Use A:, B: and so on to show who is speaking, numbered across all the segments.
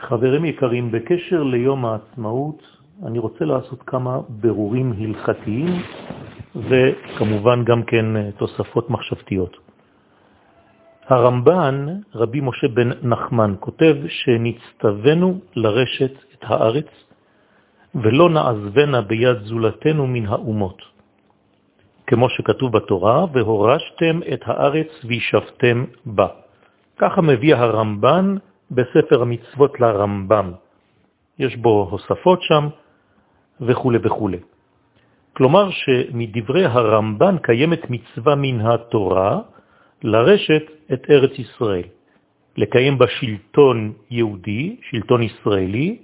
A: חברים יקרים, בקשר ליום העצמאות, אני רוצה לעשות כמה ברורים הלכתיים וכמובן גם כן תוספות מחשבתיות. הרמב"ן, רבי משה בן נחמן, כותב שנצטווינו לרשת את הארץ ולא נעזבנה ביד זולתנו מן האומות. כמו שכתוב בתורה, והורשתם את הארץ וישבתם בה. ככה מביא הרמב"ן בספר המצוות לרמב"ם. יש בו הוספות שם וכו' וכו'. כלומר שמדברי הרמב"ן קיימת מצווה מן התורה לרשת את ארץ ישראל, לקיים בה שלטון יהודי, שלטון ישראלי,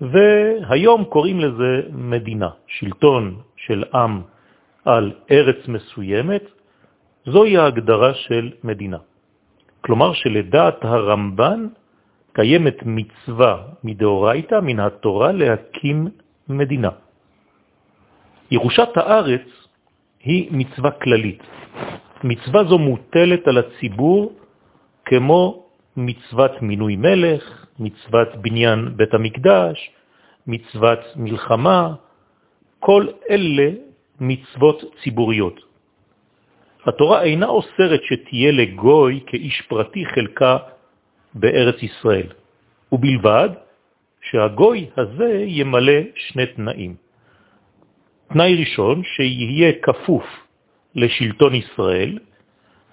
A: והיום קוראים לזה מדינה, שלטון של עם על ארץ מסוימת, זוהי ההגדרה של מדינה. כלומר שלדעת הרמב"ן קיימת מצווה מדאורייתא, מן התורה, להקים מדינה. ירושת הארץ היא מצווה כללית. מצווה זו מוטלת על הציבור כמו מצוות מינוי מלך, מצוות בניין בית המקדש, מצוות מלחמה, כל אלה מצוות ציבוריות. התורה אינה אוסרת שתהיה לגוי כאיש פרטי חלקה בארץ ישראל, ובלבד שהגוי הזה ימלא שני תנאים. תנאי ראשון, שיהיה כפוף לשלטון ישראל,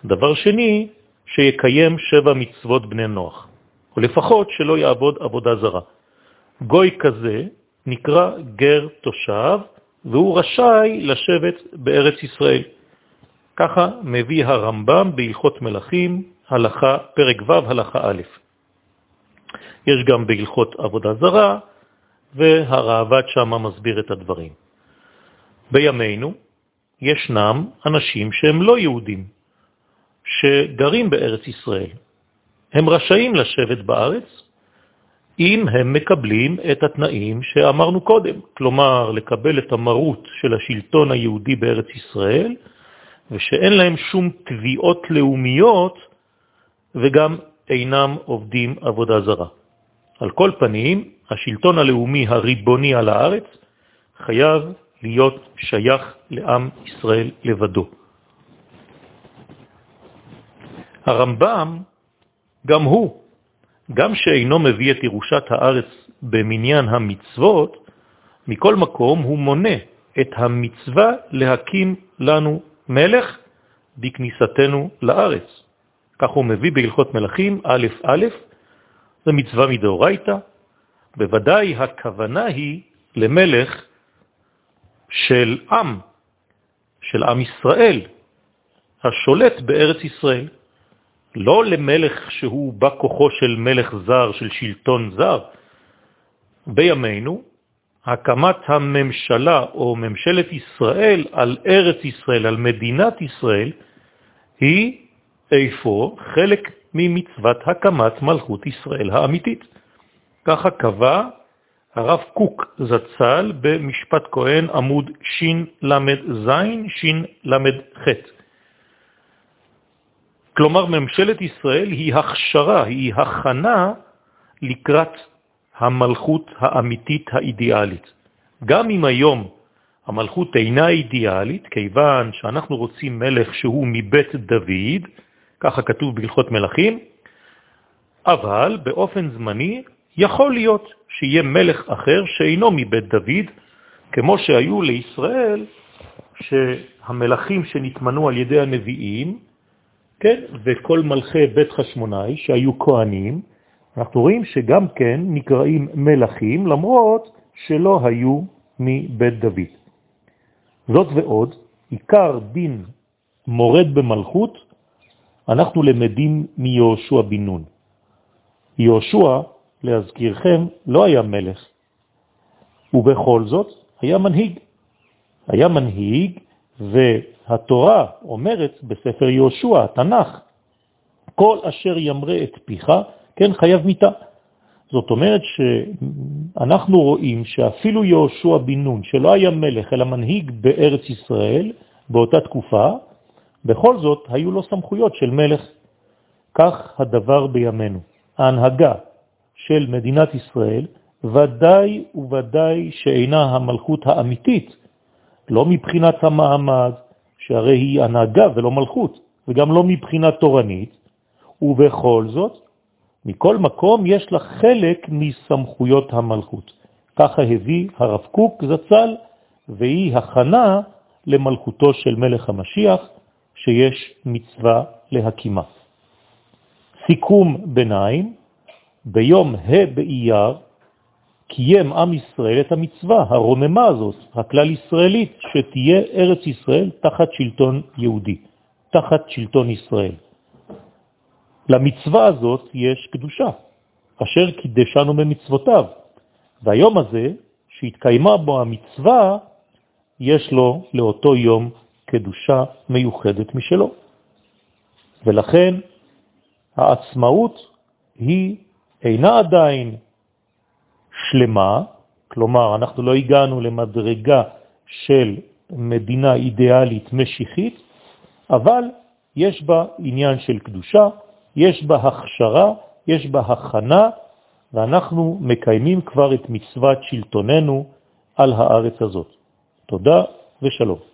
A: דבר שני, שיקיים שבע מצוות בני נוח, או לפחות שלא יעבוד עבודה זרה. גוי כזה נקרא גר תושב, והוא רשאי לשבת בארץ ישראל. ככה מביא הרמב"ם בהלכות מלכים, הלכה, פרק ו', הלכה א'. יש גם בהלכות עבודה זרה, והרעב"ד שם מסביר את הדברים. בימינו ישנם אנשים שהם לא יהודים, שגרים בארץ ישראל. הם רשאים לשבת בארץ אם הם מקבלים את התנאים שאמרנו קודם, כלומר לקבל את המרות של השלטון היהודי בארץ ישראל, ושאין להם שום תביעות לאומיות וגם אינם עובדים עבודה זרה. על כל פנים, השלטון הלאומי הריבוני על הארץ חייב להיות שייך לעם ישראל לבדו. הרמב"ם, גם הוא, גם שאינו מביא את ירושת הארץ במניין המצוות, מכל מקום הוא מונה את המצווה להקים לנו מלך בכניסתנו לארץ. כך הוא מביא בהלכות מלכים א' א', זה מצווה מדאורייתא, בוודאי הכוונה היא למלך של עם, של עם ישראל, השולט בארץ ישראל. לא למלך שהוא בא כוחו של מלך זר, של שלטון זר. בימינו, הקמת הממשלה או ממשלת ישראל על ארץ ישראל, על מדינת ישראל, היא איפה חלק ממצוות הקמת מלכות ישראל האמיתית. ככה קבע הרב קוק זצ"ל במשפט כהן עמוד שין למד זין, שין למד ח'. כלומר, ממשלת ישראל היא הכשרה, היא הכנה לקראת המלכות האמיתית האידיאלית. גם אם היום המלכות אינה אידיאלית, כיוון שאנחנו רוצים מלך שהוא מבית דוד, ככה כתוב בהלכות מלכים, אבל באופן זמני יכול להיות שיהיה מלך אחר שאינו מבית דוד, כמו שהיו לישראל, שהמלכים שנתמנו על ידי הנביאים, כן, וכל מלכי בית חשמונאי שהיו כהנים, אנחנו רואים שגם כן נקראים מלכים, למרות שלא היו מבית דוד. זאת ועוד, עיקר דין מורד במלכות, אנחנו למדים מיהושע בן נון. יהושע, להזכירכם, לא היה מלך, ובכל זאת היה מנהיג. היה מנהיג, והתורה אומרת בספר יהושע, התנ"ך, כל אשר ימרה את פיך, כן, חייב מיתה. זאת אומרת שאנחנו רואים שאפילו יהושע בן נון, שלא היה מלך אלא מנהיג בארץ ישראל באותה תקופה, בכל זאת היו לו סמכויות של מלך. כך הדבר בימינו. ההנהגה של מדינת ישראל ודאי וודאי שאינה המלכות האמיתית, לא מבחינת המעמד, שהרי היא הנהגה ולא מלכות, וגם לא מבחינה תורנית, ובכל זאת, מכל מקום יש לה חלק מסמכויות המלכות. ככה הביא הרב קוק זצ"ל, והיא הכנה למלכותו של מלך המשיח, שיש מצווה להקימה. סיכום ביניים, ביום ה' באייר קיים עם ישראל את המצווה הרוממה הזאת, הכלל ישראלית, שתהיה ארץ ישראל תחת שלטון יהודי, תחת שלטון ישראל. למצווה הזאת יש קדושה, אשר קידשנו במצוותיו, והיום הזה, שהתקיימה בו המצווה, יש לו לאותו יום קדושה מיוחדת משלו. ולכן העצמאות היא אינה עדיין שלמה, כלומר אנחנו לא הגענו למדרגה של מדינה אידיאלית משיחית, אבל יש בה עניין של קדושה, יש בה הכשרה, יש בה הכנה, ואנחנו מקיימים כבר את מצוות שלטוננו על הארץ הזאת. תודה ושלום.